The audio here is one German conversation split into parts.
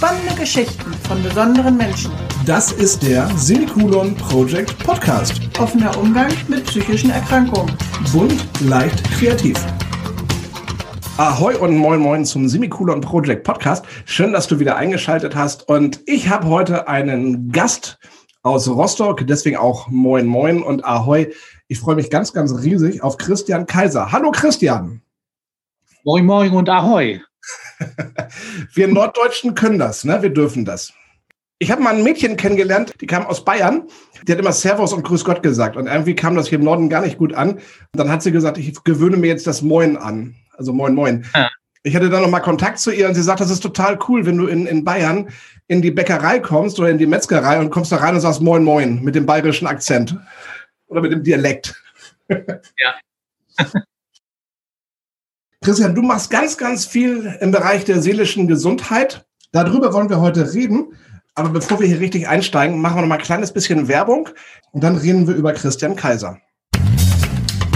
Spannende Geschichten von besonderen Menschen. Das ist der Semikolon Project Podcast. Offener Umgang mit psychischen Erkrankungen. Bunt, leicht, kreativ. Ahoi und moin moin zum Semikolon Project Podcast. Schön, dass du wieder eingeschaltet hast. Und ich habe heute einen Gast aus Rostock, deswegen auch moin moin und Ahoi. Ich freue mich ganz, ganz riesig auf Christian Kaiser. Hallo Christian. Moin moin und Ahoi. Wir Norddeutschen können das, ne? Wir dürfen das. Ich habe mal ein Mädchen kennengelernt, die kam aus Bayern. Die hat immer Servus und Grüß Gott gesagt. Und irgendwie kam das hier im Norden gar nicht gut an. Und dann hat sie gesagt, ich gewöhne mir jetzt das Moin an. Also Moin Moin. Ja. Ich hatte dann noch mal Kontakt zu ihr und sie sagt, das ist total cool, wenn du in, in Bayern in die Bäckerei kommst oder in die Metzgerei und kommst da rein und sagst Moin Moin mit dem bayerischen Akzent oder mit dem Dialekt. Ja. Christian, du machst ganz, ganz viel im Bereich der seelischen Gesundheit. Darüber wollen wir heute reden. Aber bevor wir hier richtig einsteigen, machen wir noch mal ein kleines bisschen Werbung und dann reden wir über Christian Kaiser.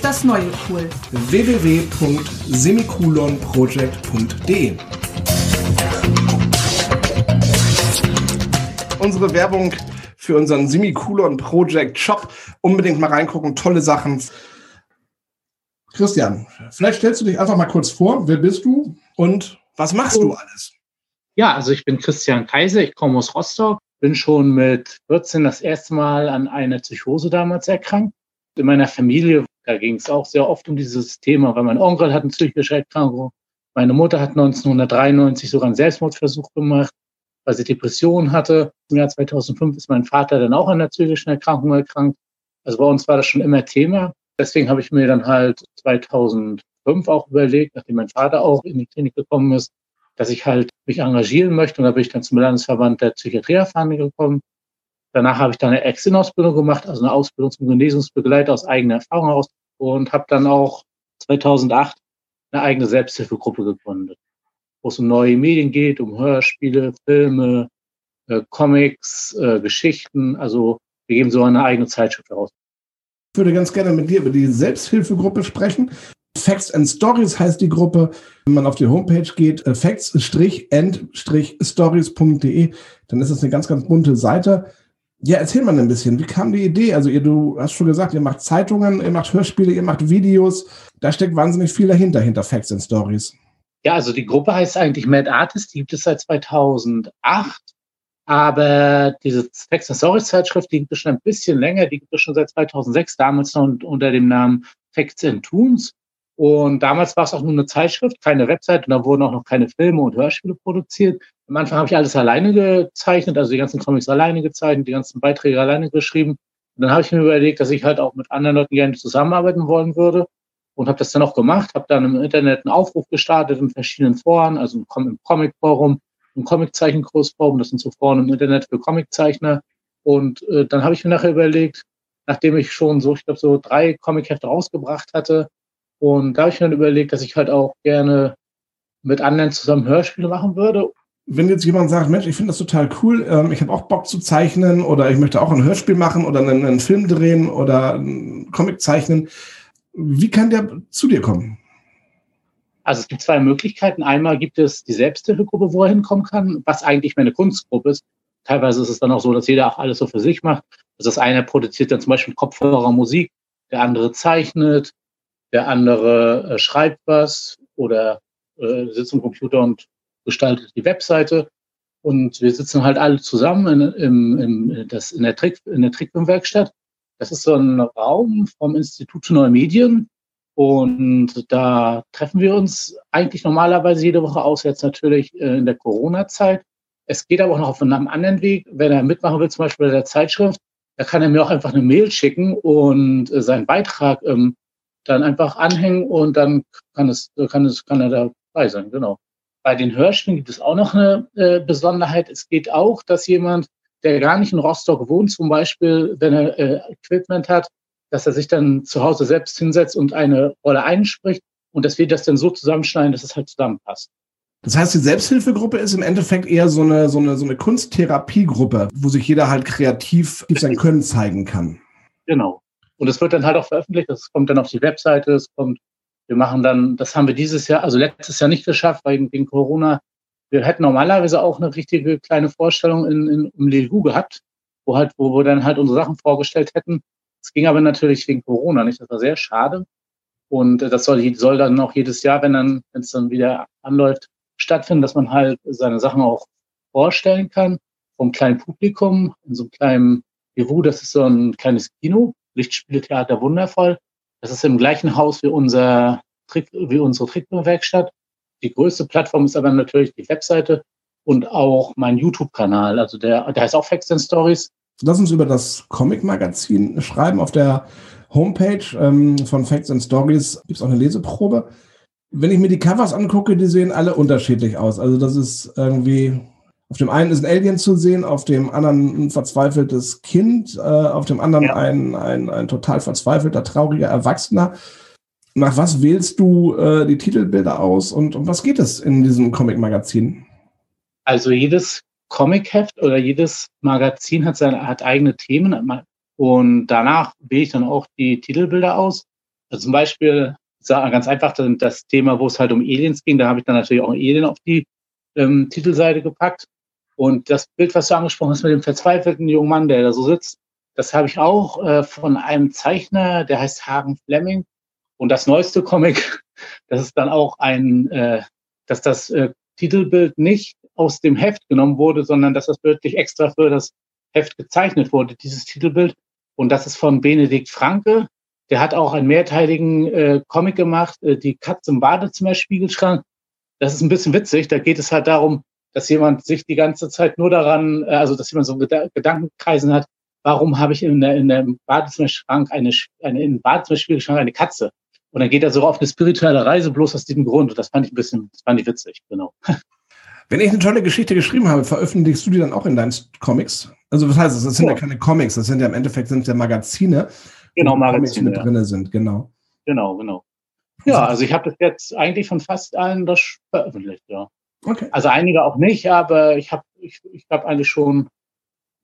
ist das neue Cool. www.semikolonproject.de Unsere Werbung für unseren Semikolon Project Shop. Unbedingt mal reingucken, tolle Sachen. Christian, vielleicht stellst du dich einfach mal kurz vor. Wer bist du und was machst du alles? Ja, also ich bin Christian Kaiser, ich komme aus Rostock, bin schon mit 14 das erste Mal an einer Psychose damals erkrankt. In meiner Familie da ging es auch sehr oft um dieses Thema, weil mein Onkel hat eine psychische Erkrankung. Meine Mutter hat 1993 sogar einen Selbstmordversuch gemacht, weil sie Depressionen hatte. Im Jahr 2005 ist mein Vater dann auch an einer psychischen Erkrankung erkrankt. Also bei uns war das schon immer Thema. Deswegen habe ich mir dann halt 2005 auch überlegt, nachdem mein Vater auch in die Klinik gekommen ist, dass ich halt mich engagieren möchte. Und da bin ich dann zum Landesverband der Psychiatrieerfahrene gekommen. Danach habe ich dann eine Ex-In-Ausbildung gemacht, also eine Ausbildung zum Genesungsbegleiter aus eigener Erfahrung heraus und habe dann auch 2008 eine eigene Selbsthilfegruppe gegründet, wo es um neue Medien geht, um Hörspiele, Filme, äh, Comics, äh, Geschichten. Also wir geben so eine eigene Zeitschrift heraus. Ich würde ganz gerne mit dir über die Selbsthilfegruppe sprechen. Facts and Stories heißt die Gruppe. Wenn man auf die Homepage geht, äh, facts-and-stories.de, dann ist es eine ganz, ganz bunte Seite. Ja, erzähl mal ein bisschen. Wie kam die Idee? Also ihr, du hast schon gesagt, ihr macht Zeitungen, ihr macht Hörspiele, ihr macht Videos. Da steckt wahnsinnig viel dahinter, hinter Facts and Stories. Ja, also die Gruppe heißt eigentlich Mad Artist, die gibt es seit 2008. Aber diese Facts and Stories Zeitschrift, die gibt es schon ein bisschen länger, die gibt es schon seit 2006, damals noch unter dem Namen Facts and Toons. Und damals war es auch nur eine Zeitschrift, keine Website und da wurden auch noch keine Filme und Hörspiele produziert. Am Anfang habe ich alles alleine gezeichnet, also die ganzen Comics alleine gezeichnet, die ganzen Beiträge alleine geschrieben. Und dann habe ich mir überlegt, dass ich halt auch mit anderen Leuten gerne zusammenarbeiten wollen würde und habe das dann auch gemacht, habe dann im Internet einen Aufruf gestartet in verschiedenen Foren, also im Comic-Forum, im Comiczeichen-Großforum, das sind so Foren im Internet für Comiczeichner. Und äh, dann habe ich mir nachher überlegt, nachdem ich schon so, ich glaube, so drei Comichefte rausgebracht hatte, und da habe ich mir dann überlegt, dass ich halt auch gerne mit anderen zusammen Hörspiele machen würde. Wenn jetzt jemand sagt, Mensch, ich finde das total cool, ähm, ich habe auch Bock zu zeichnen oder ich möchte auch ein Hörspiel machen oder einen, einen Film drehen oder einen Comic zeichnen, wie kann der zu dir kommen? Also es gibt zwei Möglichkeiten. Einmal gibt es die Selbsthilfegruppe, wo er hinkommen kann, was eigentlich meine Kunstgruppe ist. Teilweise ist es dann auch so, dass jeder auch alles so für sich macht. Also das eine produziert dann zum Beispiel Kopfhörer, Musik, der andere zeichnet, der andere äh, schreibt was oder äh, sitzt am Computer und gestaltet die Webseite. Und wir sitzen halt alle zusammen in, im, im, das, in der, Trick, in der Trickfilmwerkstatt. Das ist so ein Raum vom Institut für Neue Medien. Und da treffen wir uns eigentlich normalerweise jede Woche, außer jetzt natürlich äh, in der Corona-Zeit. Es geht aber auch noch auf einem anderen Weg. Wenn er mitmachen will, zum Beispiel bei der Zeitschrift, da kann er mir auch einfach eine Mail schicken und äh, seinen Beitrag ähm, dann einfach anhängen und dann kann es, kann es, kann er dabei sein, genau. bei den Hörspielen gibt es auch noch eine äh, Besonderheit. Es geht auch, dass jemand, der gar nicht in Rostock wohnt, zum Beispiel, wenn er äh, Equipment hat, dass er sich dann zu Hause selbst hinsetzt und eine Rolle einspricht und dass wir das dann so zusammenschneiden, dass es halt zusammenpasst. Das heißt, die Selbsthilfegruppe ist im Endeffekt eher so eine, so eine, so eine Kunsttherapiegruppe, wo sich jeder halt kreativ sein Können zeigen kann. Genau. Und es wird dann halt auch veröffentlicht, das kommt dann auf die Webseite, es kommt, wir machen dann, das haben wir dieses Jahr, also letztes Jahr nicht geschafft, weil wegen Corona, wir hätten normalerweise auch eine richtige kleine Vorstellung in, in, im Lilhu gehabt, wo halt, wo wir dann halt unsere Sachen vorgestellt hätten. Es ging aber natürlich wegen Corona nicht, das war sehr schade. Und das soll, soll dann auch jedes Jahr, wenn dann, wenn es dann wieder anläuft, stattfinden, dass man halt seine Sachen auch vorstellen kann vom kleinen Publikum in so einem kleinen Büro. Das ist so ein kleines Kino, Lichtspieltheater wundervoll. Das ist im gleichen Haus wie unser Trick, wie unsere Trickwerkstatt. Die größte Plattform ist aber natürlich die Webseite und auch mein YouTube-Kanal. Also der, der heißt auch Facts and Stories. Lass uns über das Comic-Magazin schreiben. Auf der Homepage ähm, von Facts and Stories gibt es auch eine Leseprobe. Wenn ich mir die Covers angucke, die sehen alle unterschiedlich aus. Also das ist irgendwie, auf dem einen ist ein Alien zu sehen, auf dem anderen ein verzweifeltes Kind, äh, auf dem anderen ja. ein, ein, ein total verzweifelter, trauriger Erwachsener. Nach was wählst du äh, die Titelbilder aus und um was geht es in diesem Comic-Magazin? Also jedes Comic-Heft oder jedes Magazin hat seine hat eigene Themen und danach wähle ich dann auch die Titelbilder aus. Also zum Beispiel ganz einfach das Thema, wo es halt um Aliens ging. Da habe ich dann natürlich auch Alien auf die ähm, Titelseite gepackt. Und das Bild, was du angesprochen hast mit dem verzweifelten jungen Mann, der da so sitzt, das habe ich auch äh, von einem Zeichner, der heißt Hagen Fleming. Und das neueste Comic, das ist dann auch ein, äh, dass das äh, Titelbild nicht aus dem Heft genommen wurde, sondern dass das wirklich extra für das Heft gezeichnet wurde, dieses Titelbild. Und das ist von Benedikt Franke. Der hat auch einen mehrteiligen äh, Comic gemacht, äh, die Katze im Badezimmerspiegelschrank. Das ist ein bisschen witzig. Da geht es halt darum, dass jemand sich die ganze Zeit nur daran, äh, also dass jemand so Gedankenkreisen hat, warum habe ich in, der, in dem Badezimmerschrank eine, eine in Badezimmerspiegelschrank eine Katze? Und dann geht er so auf eine spirituelle Reise bloß aus diesem Grund. Und das fand ich ein bisschen, das fand ich witzig, genau. Wenn ich eine tolle Geschichte geschrieben habe, veröffentlichst du die dann auch in deinen Comics? Also was heißt das? Das sind ja, ja keine Comics, das sind ja im Endeffekt sind ja Magazine genau, Magazine mit ja. drin sind, genau. Genau, genau. Ja, also ich habe das jetzt eigentlich von fast allen das veröffentlicht, ja. Okay. Also einige auch nicht, aber ich habe ich, ich hab eigentlich schon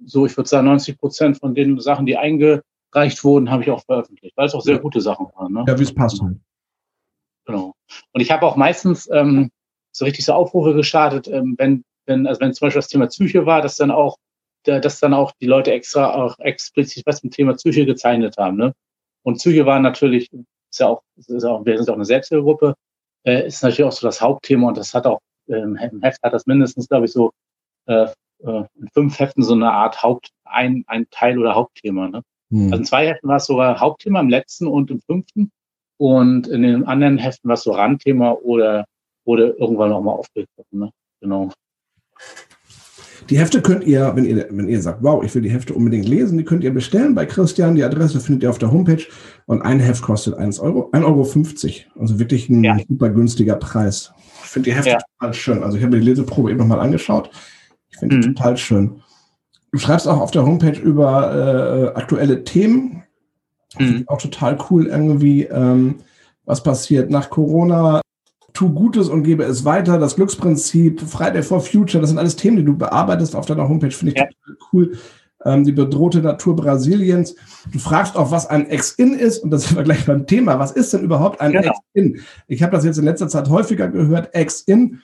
so, ich würde sagen, 90 Prozent von den Sachen, die eingereicht wurden, habe ich auch veröffentlicht, weil es auch sehr ja. gute Sachen waren. Ne? Ja, wie es passt halt. Genau. Und ich habe auch meistens ähm, so richtig so Aufrufe gestartet, ähm, wenn, wenn, also wenn zum Beispiel das Thema Psyche war, dass dann auch dass dann auch die Leute extra auch explizit was zum Thema Psyche gezeichnet haben. Ne? Und Psyche war natürlich, ist ja auch, ist auch wir sind auch eine Selbsthilfegruppe, äh, ist natürlich auch so das Hauptthema und das hat auch im Heft hat das mindestens, glaube ich, so äh, äh, in fünf Heften so eine Art Haupt, ein, ein Teil oder Hauptthema. Ne? Hm. Also in zwei Heften war es sogar Hauptthema, im letzten und im fünften. Und in den anderen Heften war es so Randthema oder wurde irgendwann nochmal aufgegriffen. Ne? Genau. Die Hefte könnt ihr, wenn ihr, wenn ihr sagt, wow, ich will die Hefte unbedingt lesen, die könnt ihr bestellen bei Christian. Die Adresse findet ihr auf der Homepage. Und ein Heft kostet 1 Euro, 1,50 Euro. Also wirklich ein ja. super günstiger Preis. Ich finde die Hefte ja. total schön. Also ich habe mir die Leseprobe eben nochmal angeschaut. Ich finde mhm. die total schön. Du schreibst auch auf der Homepage über äh, aktuelle Themen. Mhm. Auch total cool irgendwie, ähm, was passiert nach Corona, tu Gutes und gebe es weiter, das Glücksprinzip, Friday for Future, das sind alles Themen, die du bearbeitest auf deiner Homepage, finde ich ja. total cool. Ähm, die bedrohte Natur Brasiliens. Du fragst auch, was ein Ex-In ist, und das sind wir gleich beim Thema. Was ist denn überhaupt ein genau. Ex-In? Ich habe das jetzt in letzter Zeit häufiger gehört, Ex-In.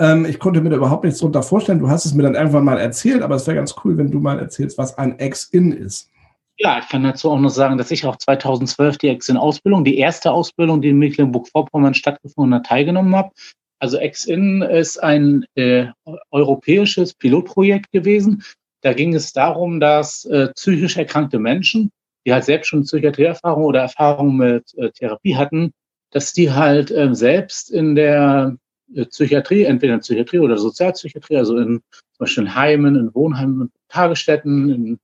Ähm, ich konnte mir da überhaupt nichts drunter vorstellen. Du hast es mir dann irgendwann mal erzählt, aber es wäre ganz cool, wenn du mal erzählst, was ein Ex-In ist. Ja, ich kann dazu auch noch sagen, dass ich auch 2012 die Ex-In-Ausbildung, die erste Ausbildung, die in Mecklenburg-Vorpommern stattgefunden hat, teilgenommen habe. Also Ex-In ist ein äh, europäisches Pilotprojekt gewesen. Da ging es darum, dass äh, psychisch erkrankte Menschen, die halt selbst schon Psychiatrieerfahrung oder Erfahrung mit äh, Therapie hatten, dass die halt äh, selbst in der äh, Psychiatrie, entweder in Psychiatrie oder Sozialpsychiatrie, also in zum Beispiel in Heimen, in Wohnheimen, in Tagesstätten, in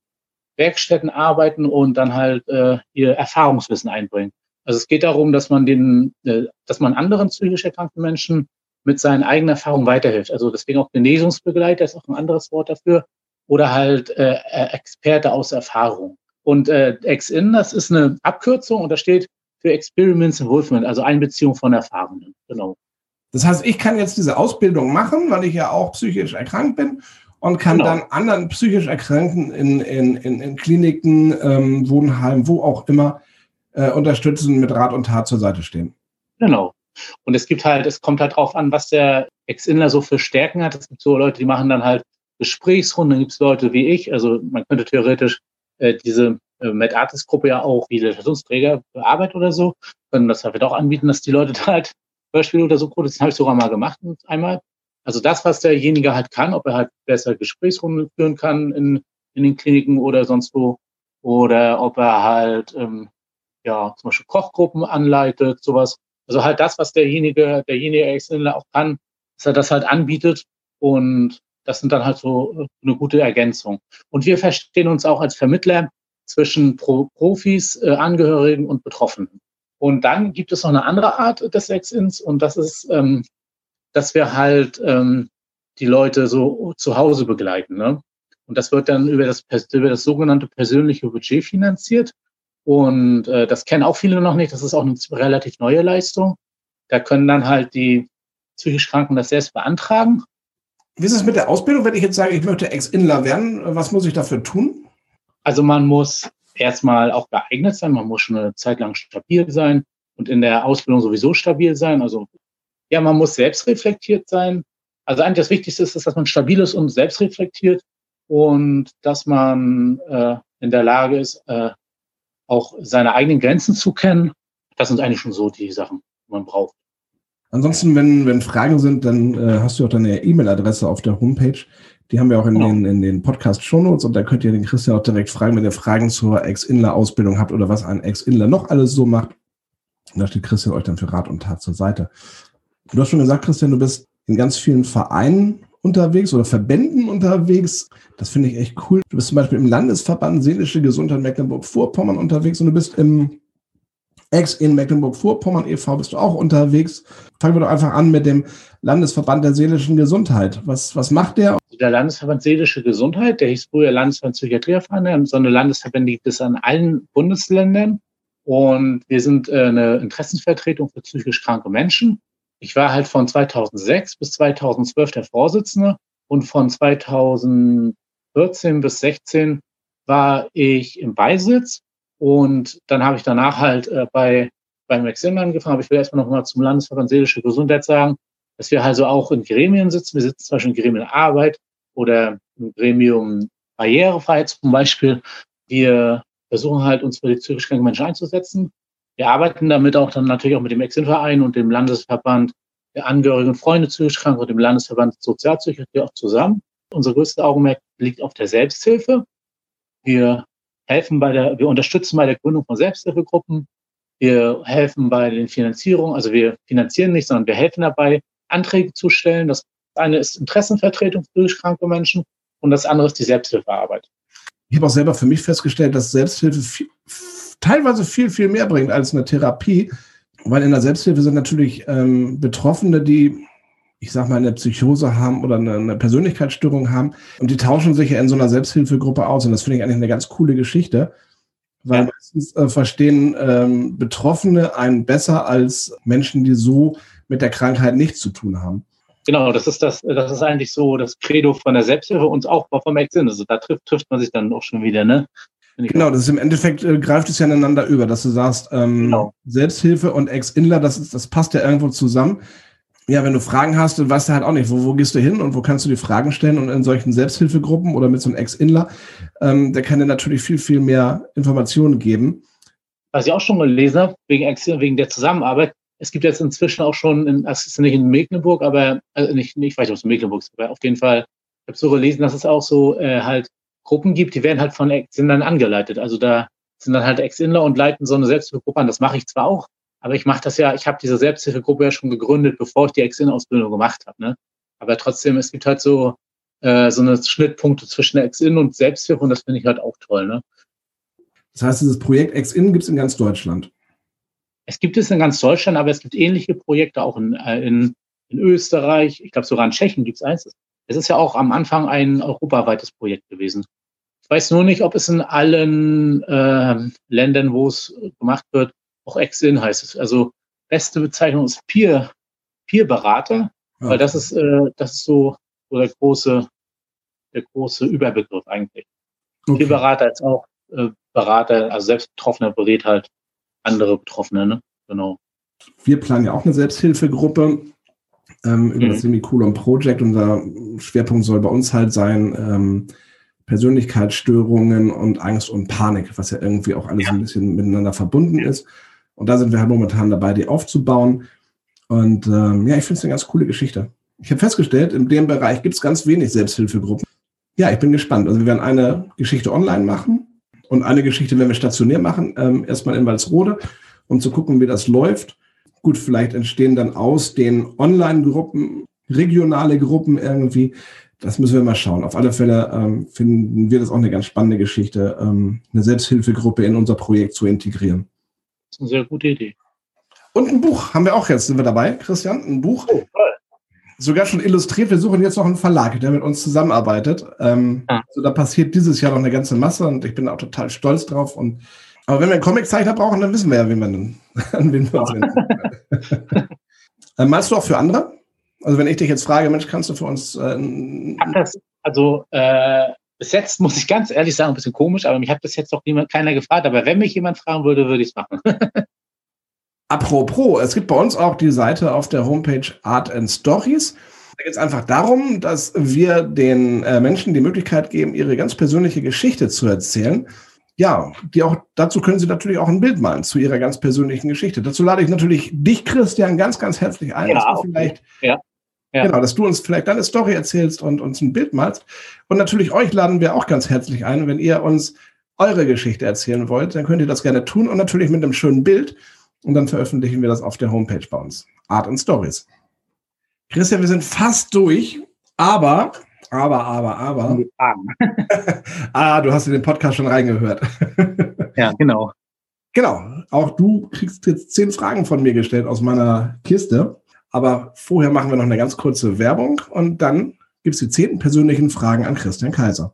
Werkstätten arbeiten und dann halt äh, ihr Erfahrungswissen einbringen. Also es geht darum, dass man den, äh, dass man anderen psychisch erkrankten Menschen mit seinen eigenen Erfahrungen weiterhilft. Also deswegen auch Genesungsbegleiter ist auch ein anderes Wort dafür. Oder halt äh, äh Experte aus Erfahrung. Und äh, Ex-In, das ist eine Abkürzung und da steht für Experiments Involvement, also Einbeziehung von Erfahrungen. Genau. Das heißt, ich kann jetzt diese Ausbildung machen, weil ich ja auch psychisch erkrankt bin und kann genau. dann anderen psychisch Erkrankten in, in, in, in Kliniken, ähm, Wohnheimen, wo auch immer, äh, unterstützen, mit Rat und Tat zur Seite stehen. Genau. Und es gibt halt, es kommt halt drauf an, was der Ex-Inler so für Stärken hat. Es gibt so Leute, die machen dann halt Gesprächsrunden, gibt es Leute wie ich. Also man könnte theoretisch äh, diese äh, Mad Artist Gruppe ja auch wie Legislationsträger für Arbeit oder so, können das halt auch anbieten, dass die Leute da halt Beispiele oder so produzieren. Habe ich sogar mal gemacht einmal. Also das, was derjenige halt kann, ob er halt besser Gesprächsrunden führen kann in, in den Kliniken oder sonst wo, oder ob er halt ähm, ja zum Beispiel Kochgruppen anleitet, sowas. Also halt das, was derjenige, derjenige Exzellent auch kann, dass er das halt anbietet und das sind dann halt so eine gute Ergänzung. Und wir verstehen uns auch als Vermittler zwischen Pro Profis, äh, Angehörigen und Betroffenen. Und dann gibt es noch eine andere Art des Sex-Ins und das ist, ähm, dass wir halt ähm, die Leute so zu Hause begleiten. Ne? Und das wird dann über das, über das sogenannte persönliche Budget finanziert. Und äh, das kennen auch viele noch nicht. Das ist auch eine relativ neue Leistung. Da können dann halt die psychisch Kranken das selbst beantragen. Wie ist es mit der Ausbildung, wenn ich jetzt sage, ich möchte Ex-Inler werden? Was muss ich dafür tun? Also man muss erstmal auch geeignet sein. Man muss schon eine Zeit lang stabil sein und in der Ausbildung sowieso stabil sein. Also ja, man muss selbstreflektiert sein. Also eigentlich das Wichtigste ist, dass man stabil ist und selbstreflektiert und dass man äh, in der Lage ist, äh, auch seine eigenen Grenzen zu kennen. Das sind eigentlich schon so die Sachen, die man braucht. Ansonsten, wenn, wenn Fragen sind, dann äh, hast du auch deine E-Mail-Adresse auf der Homepage. Die haben wir auch in genau. den, in den Podcast-Shownotes und da könnt ihr den Christian auch direkt fragen, wenn ihr Fragen zur Ex-Inler-Ausbildung habt oder was ein Ex-Inler noch alles so macht. Und da steht Christian euch dann für Rat und Tat zur Seite. Du hast schon gesagt, Christian, du bist in ganz vielen Vereinen unterwegs oder Verbänden unterwegs. Das finde ich echt cool. Du bist zum Beispiel im Landesverband Seelische Gesundheit Mecklenburg-Vorpommern unterwegs und du bist im Ex in Mecklenburg-Vorpommern e.V. bist du auch unterwegs. Fangen wir doch einfach an mit dem Landesverband der seelischen Gesundheit. Was, was macht der? Der Landesverband Seelische Gesundheit, der hieß früher Landesverband Psychiatrievereine. So eine Landesverbände gibt es an allen Bundesländern. Und wir sind äh, eine Interessenvertretung für psychisch kranke Menschen. Ich war halt von 2006 bis 2012 der Vorsitzende und von 2014 bis 16 war ich im Beisitz und dann habe ich danach halt äh, bei, beim Maxim angefangen. Aber ich will erstmal nochmal zum Landesverband Seelische Gesundheit sagen, dass wir also auch in Gremien sitzen. Wir sitzen zum Beispiel im Gremium Arbeit oder im Gremium Barrierefreiheit zum Beispiel. Wir versuchen halt, uns für die psychisch kranken Menschen einzusetzen. Wir arbeiten damit auch dann natürlich auch mit dem Exin-Verein und dem Landesverband der Angehörigen und Freunde psychisch krank und dem Landesverband Sozialpsychiatrie auch zusammen. Unser größtes Augenmerk liegt auf der Selbsthilfe. Wir helfen bei der, wir unterstützen bei der Gründung von Selbsthilfegruppen. Wir helfen bei den Finanzierungen, also wir finanzieren nicht, sondern wir helfen dabei, Anträge zu stellen. Das eine ist Interessenvertretung für kranke Menschen und das andere ist die Selbsthilfearbeit. Ich habe auch selber für mich festgestellt, dass Selbsthilfe viel, teilweise viel, viel mehr bringt als eine Therapie, weil in der Selbsthilfe sind natürlich ähm, Betroffene, die ich sag mal, eine Psychose haben oder eine, eine Persönlichkeitsstörung haben. Und die tauschen sich ja in so einer Selbsthilfegruppe aus. Und das finde ich eigentlich eine ganz coole Geschichte. Weil ja. meistens äh, verstehen ähm, Betroffene einen besser als Menschen, die so mit der Krankheit nichts zu tun haben. Genau, das ist das, das ist eigentlich so das Credo von der Selbsthilfe und auch vom Exin. Also da trifft, trifft man sich dann auch schon wieder, ne? Genau, das ist im Endeffekt äh, greift es ja ineinander über, dass du sagst, ähm, genau. Selbsthilfe und Ex-Inler, das, das passt ja irgendwo zusammen ja, wenn du Fragen hast, dann weißt du halt auch nicht, wo, wo gehst du hin und wo kannst du die Fragen stellen. Und in solchen Selbsthilfegruppen oder mit so einem Ex-Inler, ähm, der kann dir natürlich viel, viel mehr Informationen geben. Was ich auch schon gelesen habe, wegen, wegen der Zusammenarbeit, es gibt jetzt inzwischen auch schon, in, das ist nicht in Mecklenburg, aber also nicht, nicht, ich weiß nicht, ob es in Mecklenburg ist, aber auf jeden Fall, ich habe so gelesen, dass es auch so äh, halt Gruppen gibt, die werden halt von Ex-Inlern angeleitet. Also da sind dann halt Ex-Inler und leiten so eine Selbsthilfegruppe an. Das mache ich zwar auch, aber ich mache das ja, ich habe diese Selbsthilfegruppe ja schon gegründet, bevor ich die Ex-In-Ausbildung gemacht habe. Ne? Aber trotzdem, es gibt halt so, äh, so eine Schnittpunkte zwischen Ex-In und Selbsthilfe und das finde ich halt auch toll. Ne? Das heißt, dieses Projekt Ex-In gibt es in ganz Deutschland. Es gibt es in ganz Deutschland, aber es gibt ähnliche Projekte auch in, äh, in, in Österreich, ich glaube sogar in Tschechien gibt es eins. Es ist ja auch am Anfang ein europaweites Projekt gewesen. Ich weiß nur nicht, ob es in allen äh, Ländern, wo es gemacht wird, auch Ex-In heißt es. Also beste Bezeichnung ist Peer, Peer-Berater, ja. weil das ist, äh, das ist so, so der große, der große Überbegriff eigentlich. Okay. Peer-Berater ist auch äh, Berater, also selbst Betroffener berät halt andere Betroffene, ne? Genau. Wir planen ja auch eine Selbsthilfegruppe ähm, über mhm. das Semikolon Project. Unser Schwerpunkt soll bei uns halt sein, ähm, Persönlichkeitsstörungen und Angst und Panik, was ja irgendwie auch alles ja. ein bisschen miteinander verbunden ist. Und da sind wir halt momentan dabei, die aufzubauen. Und ähm, ja, ich finde es eine ganz coole Geschichte. Ich habe festgestellt, in dem Bereich gibt es ganz wenig Selbsthilfegruppen. Ja, ich bin gespannt. Also wir werden eine Geschichte online machen und eine Geschichte werden wir stationär machen, ähm, erstmal in Walsrode, um zu gucken, wie das läuft. Gut, vielleicht entstehen dann aus den Online-Gruppen regionale Gruppen irgendwie. Das müssen wir mal schauen. Auf alle Fälle ähm, finden wir das auch eine ganz spannende Geschichte, ähm, eine Selbsthilfegruppe in unser Projekt zu integrieren. Das ist eine sehr gute Idee. Und ein Buch haben wir auch jetzt, sind wir dabei, Christian? Ein Buch. Oh, toll. Sogar schon illustriert. Wir suchen jetzt noch einen Verlag, der mit uns zusammenarbeitet. Ähm, ah. Also da passiert dieses Jahr noch eine ganze Masse und ich bin auch total stolz drauf. Und aber wenn wir einen Comiczeichner brauchen, dann wissen wir ja, wie man, an wen wir uns wenden. äh, malst du auch für andere? Also wenn ich dich jetzt frage, Mensch, kannst du für uns... Äh, also äh, bis jetzt muss ich ganz ehrlich sagen, ein bisschen komisch, aber mich hat bis jetzt noch niemand, keiner gefragt. Aber wenn mich jemand fragen würde, würde ich es machen. Apropos, es gibt bei uns auch die Seite auf der Homepage Art and Stories. Da geht es einfach darum, dass wir den äh, Menschen die Möglichkeit geben, ihre ganz persönliche Geschichte zu erzählen ja, die auch, dazu können Sie natürlich auch ein Bild malen zu Ihrer ganz persönlichen Geschichte. Dazu lade ich natürlich dich, Christian, ganz, ganz herzlich ein, ja, dass du vielleicht, ja. Ja. genau, dass du uns vielleicht deine Story erzählst und uns ein Bild malst. Und natürlich euch laden wir auch ganz herzlich ein, wenn ihr uns eure Geschichte erzählen wollt, dann könnt ihr das gerne tun und natürlich mit einem schönen Bild. Und dann veröffentlichen wir das auf der Homepage bei uns. Art and Stories. Christian, wir sind fast durch, aber aber, aber, aber. ah, du hast in den Podcast schon reingehört. ja, genau. Genau. Auch du kriegst jetzt zehn Fragen von mir gestellt aus meiner Kiste. Aber vorher machen wir noch eine ganz kurze Werbung und dann gibt es die zehn persönlichen Fragen an Christian Kaiser.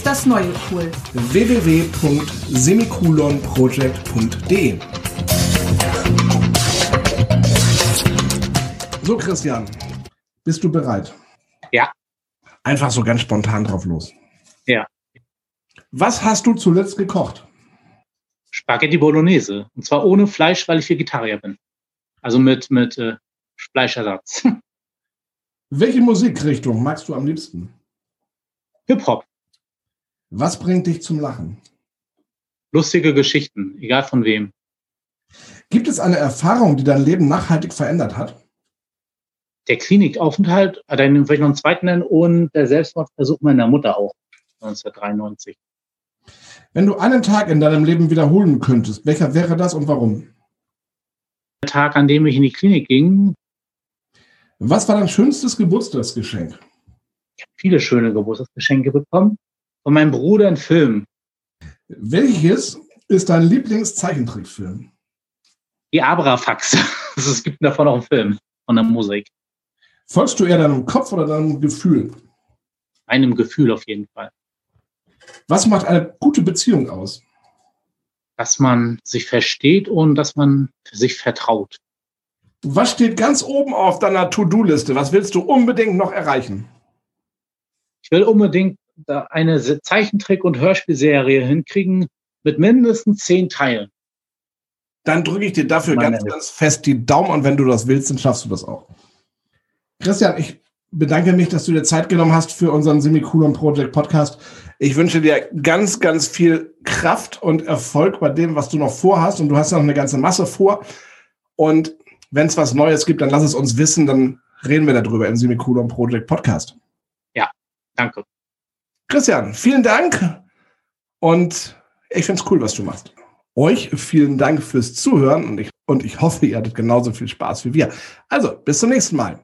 ist das neue cool. www.semikolonproject.de So, Christian, bist du bereit? Ja. Einfach so ganz spontan drauf los. Ja. Was hast du zuletzt gekocht? Spaghetti Bolognese. Und zwar ohne Fleisch, weil ich Vegetarier bin. Also mit, mit äh, Fleischersatz. Welche Musikrichtung magst du am liebsten? Hip-Hop. Was bringt dich zum Lachen? Lustige Geschichten, egal von wem. Gibt es eine Erfahrung, die dein Leben nachhaltig verändert hat? Der Klinikaufenthalt, hat einen vielleicht noch einen zweiten nennen, und der Selbstmordversuch meiner Mutter auch, 1993. Wenn du einen Tag in deinem Leben wiederholen könntest, welcher wäre das und warum? Der Tag, an dem ich in die Klinik ging. Was war dein schönstes Geburtstagsgeschenk? Ich habe viele schöne Geburtstagsgeschenke bekommen von meinem Bruder einen Film. Welches ist dein Lieblingszeichentrickfilm? Die Abrafax. es gibt davon auch einen Film von der Musik. Folgst du eher deinem Kopf oder deinem Gefühl? Einem Gefühl auf jeden Fall. Was macht eine gute Beziehung aus? Dass man sich versteht und dass man sich vertraut. Was steht ganz oben auf deiner To-Do-Liste? Was willst du unbedingt noch erreichen? Ich will unbedingt eine Zeichentrick- und Hörspielserie hinkriegen mit mindestens zehn Teilen. Dann drücke ich dir dafür Meine ganz, ganz fest die Daumen und wenn du das willst, dann schaffst du das auch. Christian, ich bedanke mich, dass du dir Zeit genommen hast für unseren Semikolon Project Podcast. Ich wünsche dir ganz, ganz viel Kraft und Erfolg bei dem, was du noch vorhast. Und du hast noch eine ganze Masse vor. Und Wenn es was Neues gibt, dann lass es uns wissen, dann reden wir darüber im Semikolon Project Podcast. Ja, danke. Christian, vielen Dank und ich finde es cool, was du machst. Euch vielen Dank fürs Zuhören und ich, und ich hoffe, ihr hattet genauso viel Spaß wie wir. Also, bis zum nächsten Mal.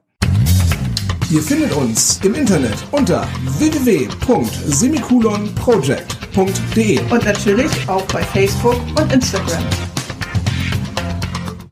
Ihr findet uns im Internet unter www.semikolonproject.de Und natürlich auch bei Facebook und Instagram.